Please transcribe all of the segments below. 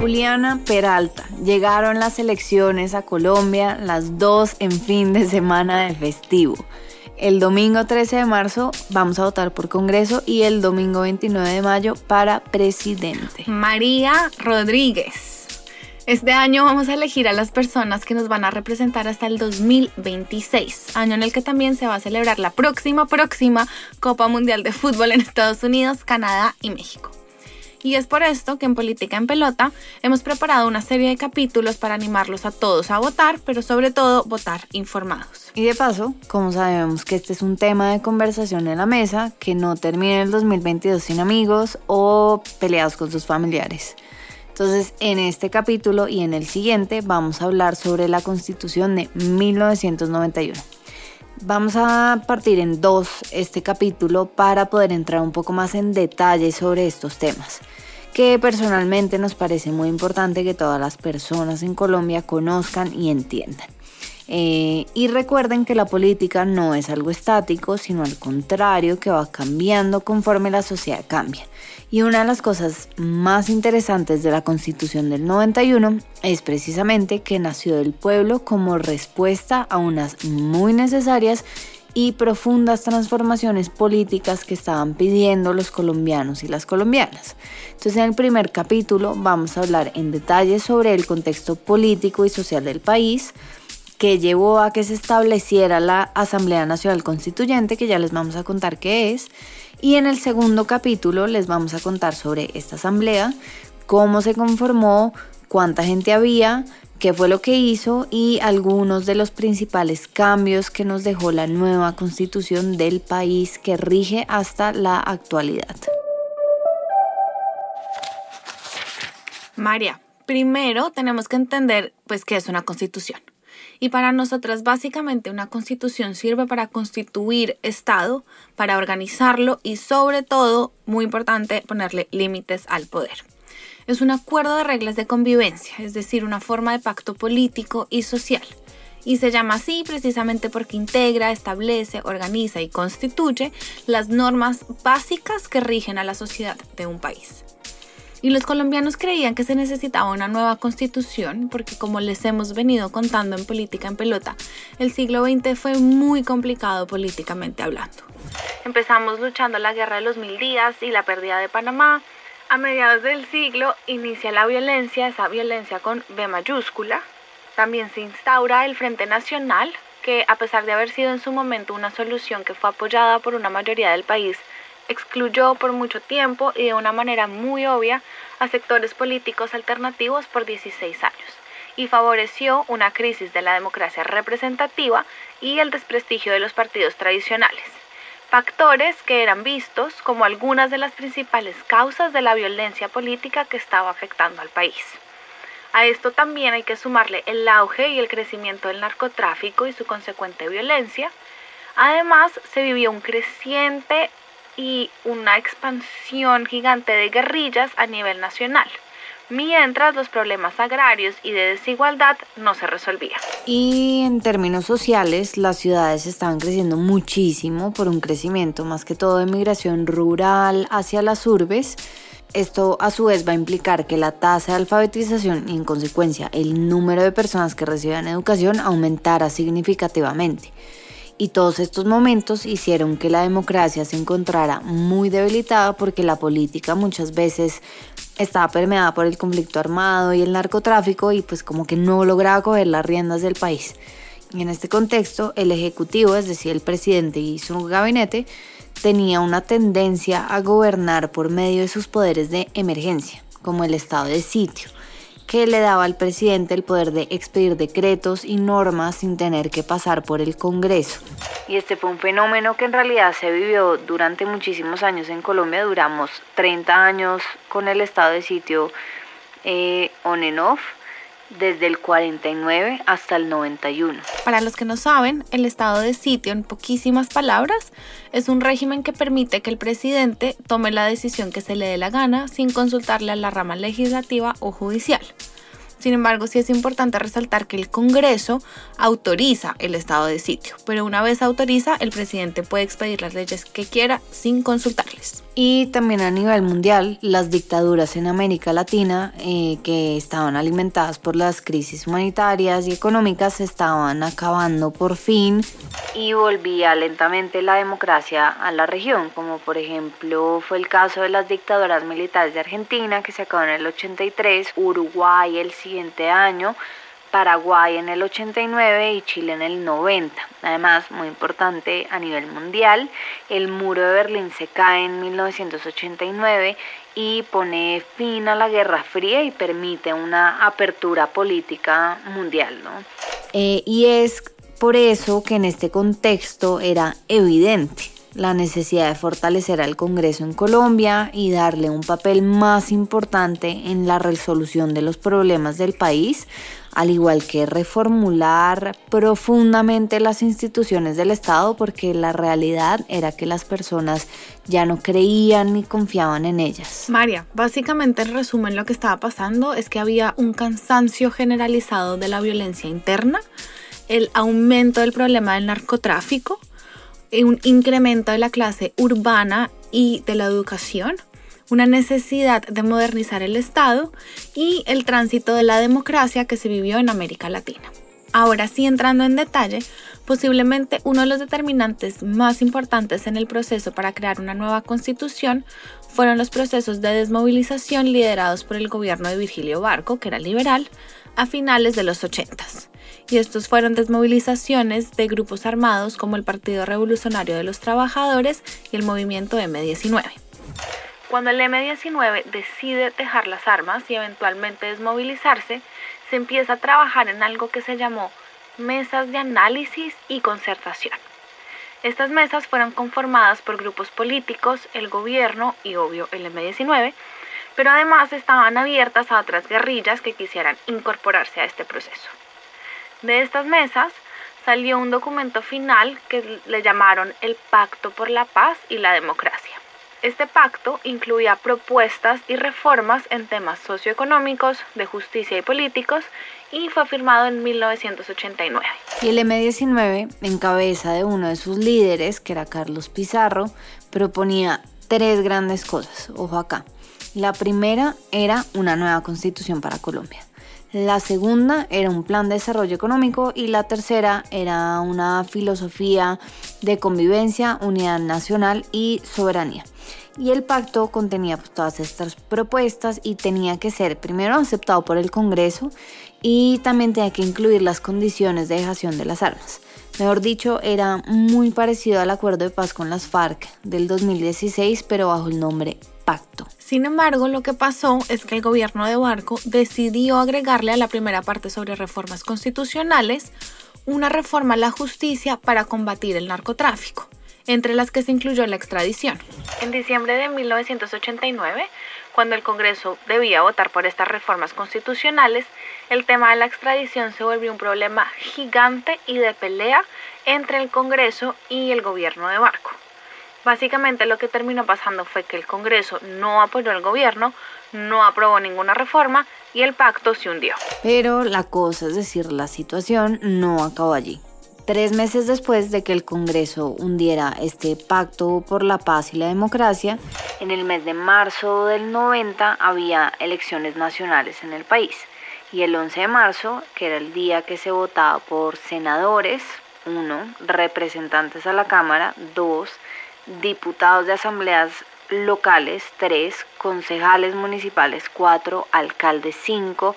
Juliana Peralta. Llegaron las elecciones a Colombia, las dos en fin de semana de festivo. El domingo 13 de marzo vamos a votar por Congreso y el domingo 29 de mayo para presidente. María Rodríguez. Este año vamos a elegir a las personas que nos van a representar hasta el 2026, año en el que también se va a celebrar la próxima, próxima Copa Mundial de Fútbol en Estados Unidos, Canadá y México. Y es por esto que en Política en Pelota hemos preparado una serie de capítulos para animarlos a todos a votar, pero sobre todo votar informados. Y de paso, como sabemos que este es un tema de conversación en la mesa, que no termine el 2022 sin amigos o peleados con sus familiares. Entonces, en este capítulo y en el siguiente vamos a hablar sobre la Constitución de 1991. Vamos a partir en dos este capítulo para poder entrar un poco más en detalle sobre estos temas, que personalmente nos parece muy importante que todas las personas en Colombia conozcan y entiendan. Eh, y recuerden que la política no es algo estático, sino al contrario, que va cambiando conforme la sociedad cambia. Y una de las cosas más interesantes de la Constitución del 91 es precisamente que nació del pueblo como respuesta a unas muy necesarias y profundas transformaciones políticas que estaban pidiendo los colombianos y las colombianas. Entonces en el primer capítulo vamos a hablar en detalle sobre el contexto político y social del país, que llevó a que se estableciera la Asamblea Nacional Constituyente, que ya les vamos a contar qué es. Y en el segundo capítulo les vamos a contar sobre esta asamblea, cómo se conformó, cuánta gente había, qué fue lo que hizo y algunos de los principales cambios que nos dejó la nueva constitución del país que rige hasta la actualidad. María, primero tenemos que entender pues qué es una constitución. Y para nosotras básicamente una constitución sirve para constituir Estado, para organizarlo y sobre todo, muy importante, ponerle límites al poder. Es un acuerdo de reglas de convivencia, es decir, una forma de pacto político y social. Y se llama así precisamente porque integra, establece, organiza y constituye las normas básicas que rigen a la sociedad de un país. Y los colombianos creían que se necesitaba una nueva constitución porque como les hemos venido contando en Política en Pelota, el siglo XX fue muy complicado políticamente hablando. Empezamos luchando la guerra de los mil días y la pérdida de Panamá. A mediados del siglo inicia la violencia, esa violencia con B mayúscula. También se instaura el Frente Nacional, que a pesar de haber sido en su momento una solución que fue apoyada por una mayoría del país, excluyó por mucho tiempo y de una manera muy obvia a sectores políticos alternativos por 16 años y favoreció una crisis de la democracia representativa y el desprestigio de los partidos tradicionales, factores que eran vistos como algunas de las principales causas de la violencia política que estaba afectando al país. A esto también hay que sumarle el auge y el crecimiento del narcotráfico y su consecuente violencia. Además, se vivió un creciente y una expansión gigante de guerrillas a nivel nacional, mientras los problemas agrarios y de desigualdad no se resolvían. Y en términos sociales, las ciudades estaban creciendo muchísimo por un crecimiento más que todo de migración rural hacia las urbes. Esto a su vez va a implicar que la tasa de alfabetización y en consecuencia el número de personas que reciban educación aumentara significativamente y todos estos momentos hicieron que la democracia se encontrara muy debilitada porque la política muchas veces estaba permeada por el conflicto armado y el narcotráfico y pues como que no lograba coger las riendas del país. Y en este contexto, el Ejecutivo, es decir, el presidente y su gabinete, tenía una tendencia a gobernar por medio de sus poderes de emergencia, como el estado de sitio que le daba al presidente el poder de expedir decretos y normas sin tener que pasar por el Congreso. Y este fue un fenómeno que en realidad se vivió durante muchísimos años en Colombia. Duramos 30 años con el estado de sitio eh, on and off desde el 49 hasta el 91. Para los que no saben, el estado de sitio, en poquísimas palabras, es un régimen que permite que el presidente tome la decisión que se le dé la gana sin consultarle a la rama legislativa o judicial. Sin embargo, sí es importante resaltar que el Congreso autoriza el estado de sitio, pero una vez autoriza, el presidente puede expedir las leyes que quiera sin consultarles. Y también a nivel mundial, las dictaduras en América Latina eh, que estaban alimentadas por las crisis humanitarias y económicas estaban acabando por fin y volvía lentamente la democracia a la región, como por ejemplo fue el caso de las dictaduras militares de Argentina que se acabó en el 83, Uruguay el año, Paraguay en el 89 y Chile en el 90. Además, muy importante a nivel mundial, el muro de Berlín se cae en 1989 y pone fin a la Guerra Fría y permite una apertura política mundial. ¿no? Eh, y es por eso que en este contexto era evidente la necesidad de fortalecer al Congreso en Colombia y darle un papel más importante en la resolución de los problemas del país, al igual que reformular profundamente las instituciones del Estado, porque la realidad era que las personas ya no creían ni confiaban en ellas. María, básicamente el resumen lo que estaba pasando es que había un cansancio generalizado de la violencia interna, el aumento del problema del narcotráfico, un incremento de la clase urbana y de la educación, una necesidad de modernizar el Estado y el tránsito de la democracia que se vivió en América Latina. Ahora sí, entrando en detalle, posiblemente uno de los determinantes más importantes en el proceso para crear una nueva constitución fueron los procesos de desmovilización liderados por el gobierno de Virgilio Barco, que era liberal, a finales de los 80 y estos fueron desmovilizaciones de grupos armados como el Partido Revolucionario de los Trabajadores y el movimiento M19. Cuando el M19 decide dejar las armas y eventualmente desmovilizarse, se empieza a trabajar en algo que se llamó mesas de análisis y concertación. Estas mesas fueron conformadas por grupos políticos, el gobierno y obvio el M19, pero además estaban abiertas a otras guerrillas que quisieran incorporarse a este proceso. De estas mesas salió un documento final que le llamaron el Pacto por la Paz y la Democracia. Este pacto incluía propuestas y reformas en temas socioeconómicos, de justicia y políticos y fue firmado en 1989. Y el M19, en cabeza de uno de sus líderes, que era Carlos Pizarro, proponía tres grandes cosas. Ojo acá. La primera era una nueva constitución para Colombia. La segunda era un plan de desarrollo económico y la tercera era una filosofía de convivencia, unidad nacional y soberanía. Y el pacto contenía pues, todas estas propuestas y tenía que ser primero aceptado por el Congreso y también tenía que incluir las condiciones de dejación de las armas. Mejor dicho, era muy parecido al acuerdo de paz con las FARC del 2016, pero bajo el nombre Pacto. Sin embargo, lo que pasó es que el gobierno de Barco decidió agregarle a la primera parte sobre reformas constitucionales una reforma a la justicia para combatir el narcotráfico, entre las que se incluyó la extradición. En diciembre de 1989, cuando el Congreso debía votar por estas reformas constitucionales, el tema de la extradición se volvió un problema gigante y de pelea entre el Congreso y el gobierno de Barco. Básicamente lo que terminó pasando fue que el Congreso no apoyó al gobierno, no aprobó ninguna reforma y el pacto se hundió. Pero la cosa, es decir, la situación no acabó allí. Tres meses después de que el Congreso hundiera este pacto por la paz y la democracia, en el mes de marzo del 90 había elecciones nacionales en el país. Y el 11 de marzo, que era el día que se votaba por senadores, uno, representantes a la Cámara, dos, diputados de asambleas locales, tres, concejales municipales, cuatro, alcaldes, cinco,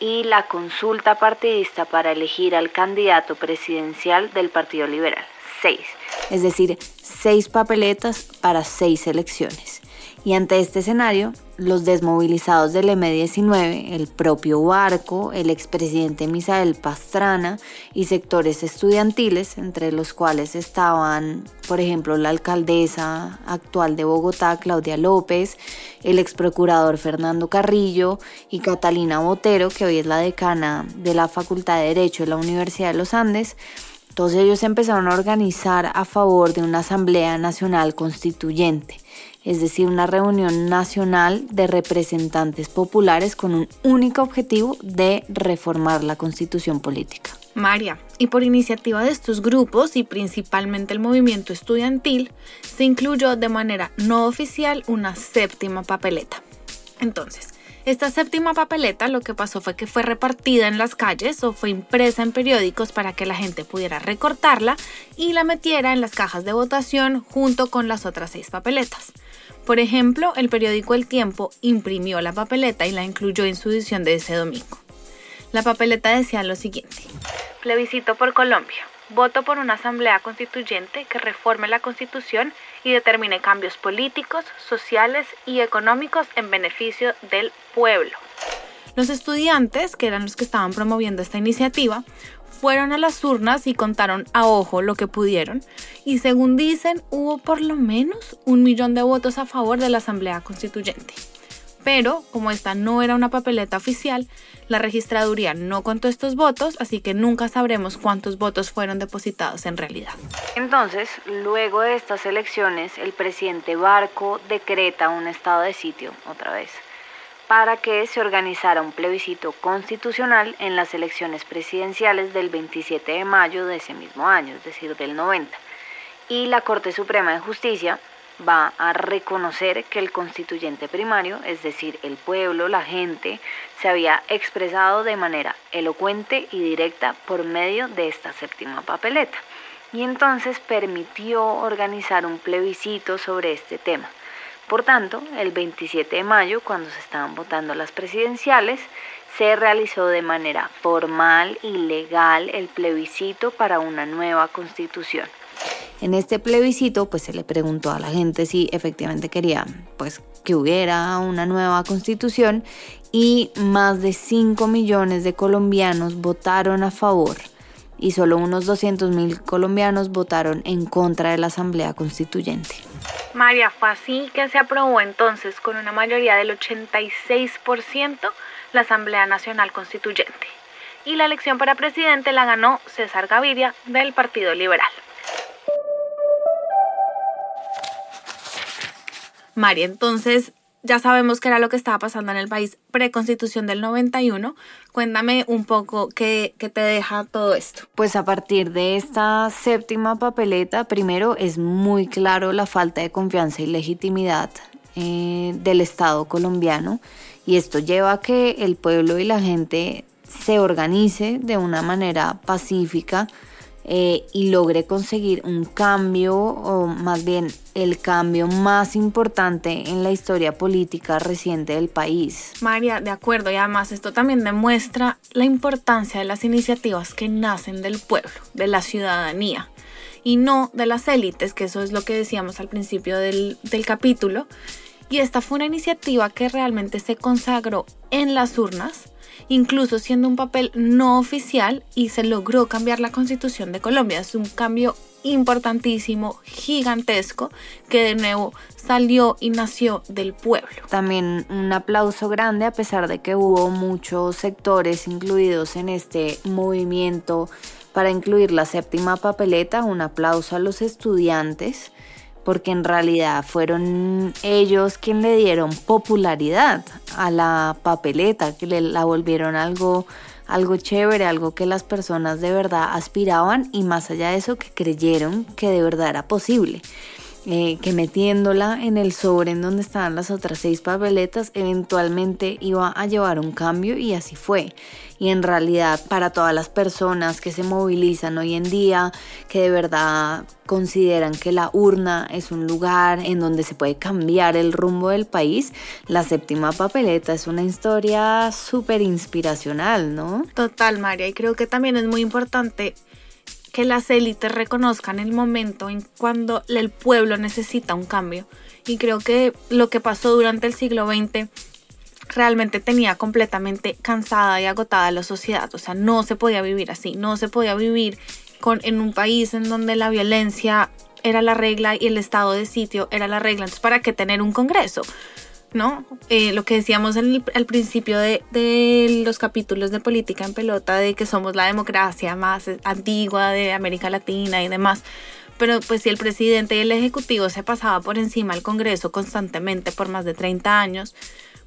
y la consulta partidista para elegir al candidato presidencial del Partido Liberal, seis. Es decir, seis papeletas para seis elecciones. Y ante este escenario, los desmovilizados del M-19, el propio Barco, el expresidente Misael Pastrana y sectores estudiantiles, entre los cuales estaban, por ejemplo, la alcaldesa actual de Bogotá, Claudia López, el exprocurador Fernando Carrillo y Catalina Botero, que hoy es la decana de la Facultad de Derecho de la Universidad de los Andes, todos ellos empezaron a organizar a favor de una Asamblea Nacional Constituyente es decir, una reunión nacional de representantes populares con un único objetivo de reformar la constitución política. María, y por iniciativa de estos grupos y principalmente el movimiento estudiantil, se incluyó de manera no oficial una séptima papeleta. Entonces, esta séptima papeleta lo que pasó fue que fue repartida en las calles o fue impresa en periódicos para que la gente pudiera recortarla y la metiera en las cajas de votación junto con las otras seis papeletas. Por ejemplo, el periódico El Tiempo imprimió la papeleta y la incluyó en su edición de ese domingo. La papeleta decía lo siguiente. Plebiscito por Colombia. Voto por una asamblea constituyente que reforme la constitución y determine cambios políticos, sociales y económicos en beneficio del pueblo. Los estudiantes, que eran los que estaban promoviendo esta iniciativa, fueron a las urnas y contaron a ojo lo que pudieron y según dicen hubo por lo menos un millón de votos a favor de la Asamblea Constituyente. Pero como esta no era una papeleta oficial, la registraduría no contó estos votos, así que nunca sabremos cuántos votos fueron depositados en realidad. Entonces, luego de estas elecciones, el presidente Barco decreta un estado de sitio otra vez para que se organizara un plebiscito constitucional en las elecciones presidenciales del 27 de mayo de ese mismo año, es decir, del 90. Y la Corte Suprema de Justicia va a reconocer que el constituyente primario, es decir, el pueblo, la gente, se había expresado de manera elocuente y directa por medio de esta séptima papeleta. Y entonces permitió organizar un plebiscito sobre este tema. Por tanto, el 27 de mayo, cuando se estaban votando las presidenciales, se realizó de manera formal y legal el plebiscito para una nueva constitución. En este plebiscito, pues se le preguntó a la gente si efectivamente quería, pues, que hubiera una nueva constitución y más de 5 millones de colombianos votaron a favor y solo unos 200 mil colombianos votaron en contra de la Asamblea Constituyente. María, fue así que se aprobó entonces con una mayoría del 86% la Asamblea Nacional Constituyente. Y la elección para presidente la ganó César Gaviria del Partido Liberal. María, entonces ya sabemos qué era lo que estaba pasando en el país preconstitución del 91. Cuéntame un poco qué, te deja todo esto. Pues a partir de esta séptima papeleta, primero es muy claro la falta de confianza y legitimidad eh, del Estado colombiano y esto lleva a que el pueblo y la gente se organice de una manera pacífica eh, y logre conseguir un cambio, o más bien el cambio más importante en la historia política reciente del país. María, de acuerdo, y además esto también demuestra la importancia de las iniciativas que nacen del pueblo, de la ciudadanía, y no de las élites, que eso es lo que decíamos al principio del, del capítulo. Y esta fue una iniciativa que realmente se consagró en las urnas incluso siendo un papel no oficial y se logró cambiar la constitución de Colombia. Es un cambio importantísimo, gigantesco, que de nuevo salió y nació del pueblo. También un aplauso grande a pesar de que hubo muchos sectores incluidos en este movimiento para incluir la séptima papeleta, un aplauso a los estudiantes porque en realidad fueron ellos quienes le dieron popularidad a la papeleta, que le, la volvieron algo, algo chévere, algo que las personas de verdad aspiraban y más allá de eso que creyeron que de verdad era posible. Eh, que metiéndola en el sobre en donde estaban las otras seis papeletas eventualmente iba a llevar un cambio y así fue. Y en realidad para todas las personas que se movilizan hoy en día, que de verdad consideran que la urna es un lugar en donde se puede cambiar el rumbo del país, la séptima papeleta es una historia súper inspiracional, ¿no? Total, María, y creo que también es muy importante que las élites reconozcan el momento en cuando el pueblo necesita un cambio. Y creo que lo que pasó durante el siglo XX realmente tenía completamente cansada y agotada la sociedad. O sea, no se podía vivir así, no se podía vivir con, en un país en donde la violencia era la regla y el estado de sitio era la regla. Entonces, ¿para qué tener un congreso? ¿no? Eh, lo que decíamos al principio de, de, los capítulos de política en pelota, de que somos la democracia más antigua de América Latina y demás. Pero pues si el presidente y el ejecutivo se pasaba por encima del Congreso constantemente por más de 30 años,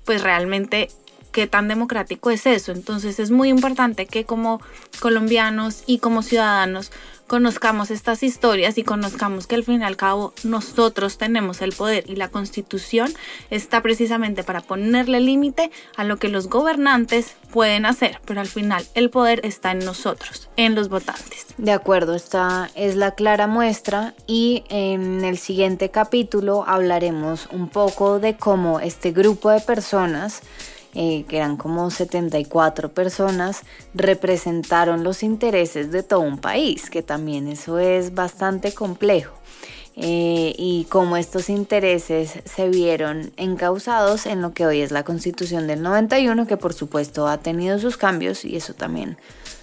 pues realmente qué tan democrático es eso. Entonces es muy importante que como colombianos y como ciudadanos conozcamos estas historias y conozcamos que al fin y al cabo nosotros tenemos el poder y la constitución está precisamente para ponerle límite a lo que los gobernantes pueden hacer, pero al final el poder está en nosotros, en los votantes. De acuerdo, esta es la clara muestra y en el siguiente capítulo hablaremos un poco de cómo este grupo de personas eh, que eran como 74 personas, representaron los intereses de todo un país, que también eso es bastante complejo. Eh, y cómo estos intereses se vieron encausados en lo que hoy es la Constitución del 91, que por supuesto ha tenido sus cambios y eso también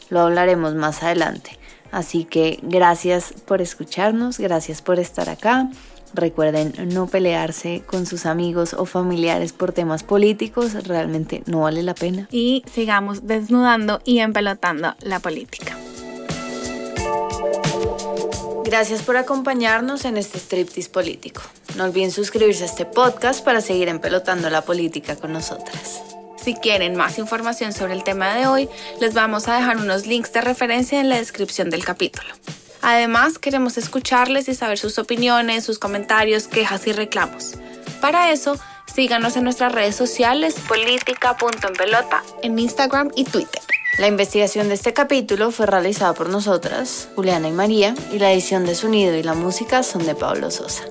lo hablaremos más adelante. Así que gracias por escucharnos, gracias por estar acá. Recuerden no pelearse con sus amigos o familiares por temas políticos, realmente no vale la pena. Y sigamos desnudando y empelotando la política. Gracias por acompañarnos en este striptease político. No olviden suscribirse a este podcast para seguir empelotando la política con nosotras. Si quieren más información sobre el tema de hoy, les vamos a dejar unos links de referencia en la descripción del capítulo. Además, queremos escucharles y saber sus opiniones, sus comentarios, quejas y reclamos. Para eso, síganos en nuestras redes sociales política.enpelota en Instagram y Twitter. La investigación de este capítulo fue realizada por nosotras, Juliana y María, y la edición de sonido y la música son de Pablo Sosa.